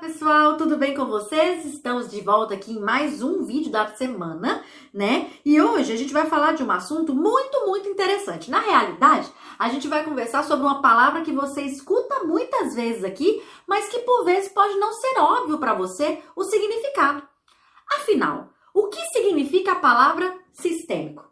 pessoal, tudo bem com vocês? Estamos de volta aqui em mais um vídeo da semana, né? E hoje a gente vai falar de um assunto muito, muito interessante. Na realidade, a gente vai conversar sobre uma palavra que você escuta muitas vezes aqui, mas que por vezes pode não ser óbvio para você o significado. Afinal, o que significa a palavra sistêmico?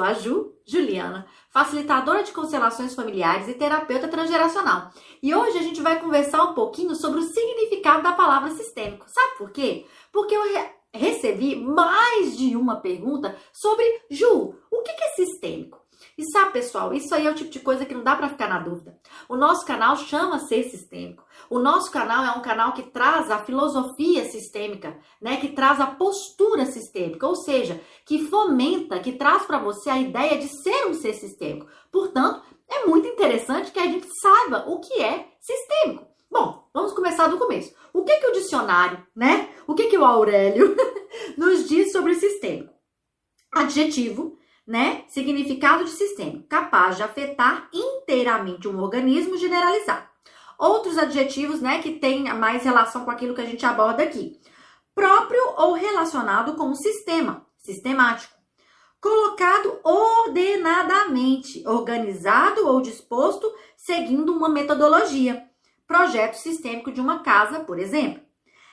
Sou a Ju, Juliana, facilitadora de constelações familiares e terapeuta transgeracional. E hoje a gente vai conversar um pouquinho sobre o significado da palavra sistêmico. Sabe por quê? Porque eu re recebi mais de uma pergunta sobre Ju, o que é sistêmico? E sabe, pessoal, isso aí é o tipo de coisa que não dá para ficar na dúvida. O nosso canal chama Ser Sistêmico. O nosso canal é um canal que traz a filosofia sistêmica, né, que traz a postura sistêmica, ou seja, que fomenta, que traz para você a ideia de ser um ser sistêmico. Portanto, é muito interessante que a gente saiba o que é sistêmico. Bom, vamos começar do começo. O que que o dicionário, né? O que que o Aurélio nos diz sobre sistêmico? Adjetivo né? Significado de sistema, capaz de afetar inteiramente um organismo generalizado. Outros adjetivos, né, que têm mais relação com aquilo que a gente aborda aqui. Próprio ou relacionado com o sistema, sistemático. Colocado ordenadamente, organizado ou disposto seguindo uma metodologia. Projeto sistêmico de uma casa, por exemplo.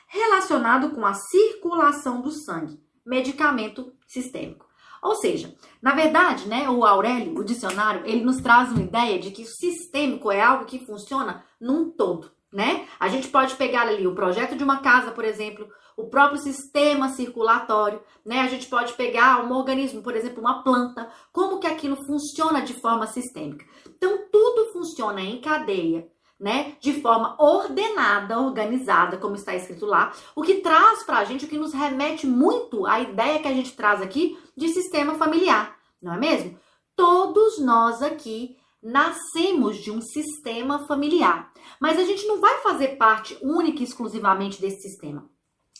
Relacionado com a circulação do sangue. Medicamento sistêmico. Ou seja, na verdade, né, o Aurélio, o dicionário, ele nos traz uma ideia de que o sistêmico é algo que funciona num todo, né? A gente pode pegar ali o projeto de uma casa, por exemplo, o próprio sistema circulatório, né? A gente pode pegar um organismo, por exemplo, uma planta, como que aquilo funciona de forma sistêmica. Então, tudo funciona em cadeia né, de forma ordenada, organizada, como está escrito lá, o que traz para a gente, o que nos remete muito à ideia que a gente traz aqui de sistema familiar, não é mesmo? Todos nós aqui nascemos de um sistema familiar, mas a gente não vai fazer parte única e exclusivamente desse sistema.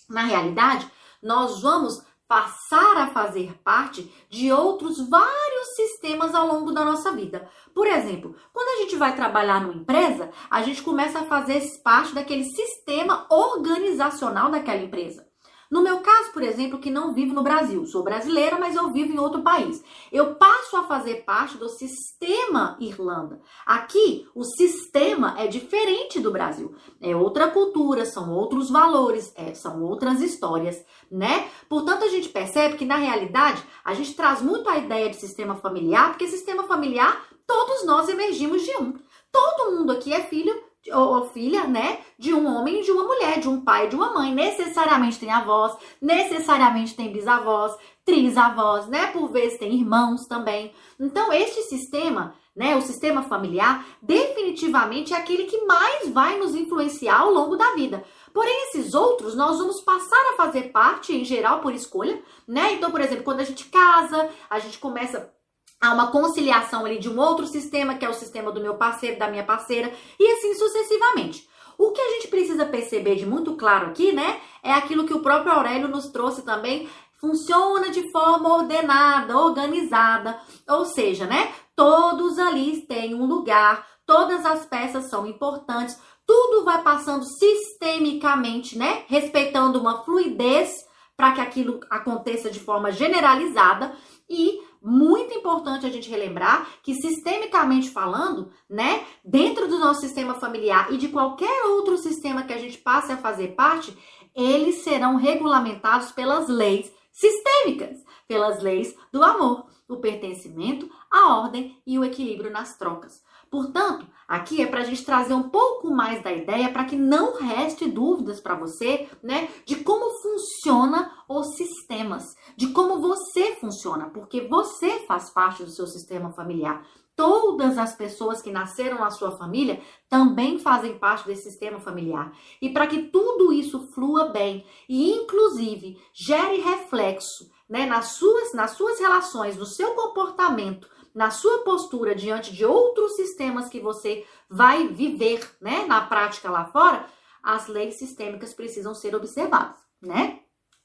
Na realidade, nós vamos passar a fazer parte de outros vários sistemas ao longo da nossa vida. Por exemplo, quando a gente vai trabalhar numa empresa, a gente começa a fazer parte daquele sistema organizacional daquela empresa. No meu caso, por exemplo, que não vivo no Brasil, sou brasileira, mas eu vivo em outro país. Eu passo a fazer parte do sistema Irlanda. Aqui, o sistema é diferente do Brasil. É outra cultura, são outros valores, é, são outras histórias, né? Portanto, a gente percebe que, na realidade, a gente traz muito a ideia de sistema familiar, porque sistema familiar, todos nós emergimos de um. Todo mundo aqui é filho ou filha, né, de um homem e de uma mulher, de um pai e de uma mãe. Necessariamente tem avós, necessariamente tem bisavós, trisavós, né? Por vezes tem irmãos também. Então, este sistema, né, o sistema familiar, definitivamente é aquele que mais vai nos influenciar ao longo da vida. Porém, esses outros nós vamos passar a fazer parte, em geral, por escolha, né? Então, por exemplo, quando a gente casa, a gente começa Há uma conciliação ali de um outro sistema, que é o sistema do meu parceiro, da minha parceira, e assim sucessivamente. O que a gente precisa perceber de muito claro aqui, né, é aquilo que o próprio Aurélio nos trouxe também, funciona de forma ordenada, organizada, ou seja, né, todos ali têm um lugar, todas as peças são importantes, tudo vai passando sistemicamente, né, respeitando uma fluidez para que aquilo aconteça de forma generalizada. E muito importante a gente relembrar que sistemicamente falando, né, dentro do nosso sistema familiar e de qualquer outro sistema que a gente passe a fazer parte, eles serão regulamentados pelas leis sistêmicas, pelas leis do amor, o pertencimento, a ordem e o equilíbrio nas trocas. Portanto, aqui é para a gente trazer um pouco mais da ideia para que não reste dúvidas para você, né, de como funciona os sistemas, de como você funciona, porque você faz parte do seu sistema familiar. Todas as pessoas que nasceram na sua família também fazem parte desse sistema familiar. E para que tudo isso flua bem e, inclusive, gere reflexo né, nas, suas, nas suas relações, no seu comportamento, na sua postura diante de outros sistemas que você vai viver, né, na prática lá fora, as leis sistêmicas precisam ser observadas, né?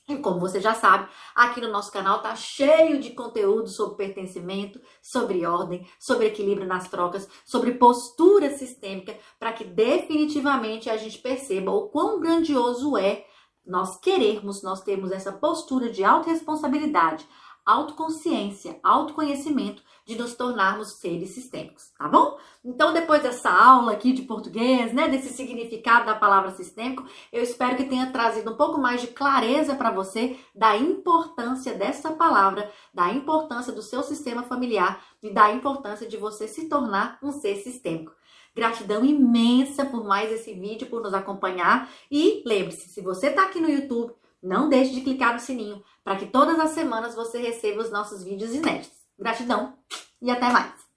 E como você já sabe, aqui no nosso canal tá cheio de conteúdo sobre pertencimento, sobre ordem, sobre equilíbrio nas trocas, sobre postura sistêmica, para que definitivamente a gente perceba o quão grandioso é nós querermos, nós termos essa postura de autorresponsabilidade, autoconsciência, autoconhecimento de nos tornarmos seres sistêmicos, tá bom? Então, depois dessa aula aqui de português, né, desse significado da palavra sistêmico, eu espero que tenha trazido um pouco mais de clareza para você da importância dessa palavra, da importância do seu sistema familiar e da importância de você se tornar um ser sistêmico. Gratidão imensa por mais esse vídeo, por nos acompanhar. E lembre-se, se você está aqui no YouTube, não deixe de clicar no sininho para que todas as semanas você receba os nossos vídeos inéditos. Gratidão e até mais!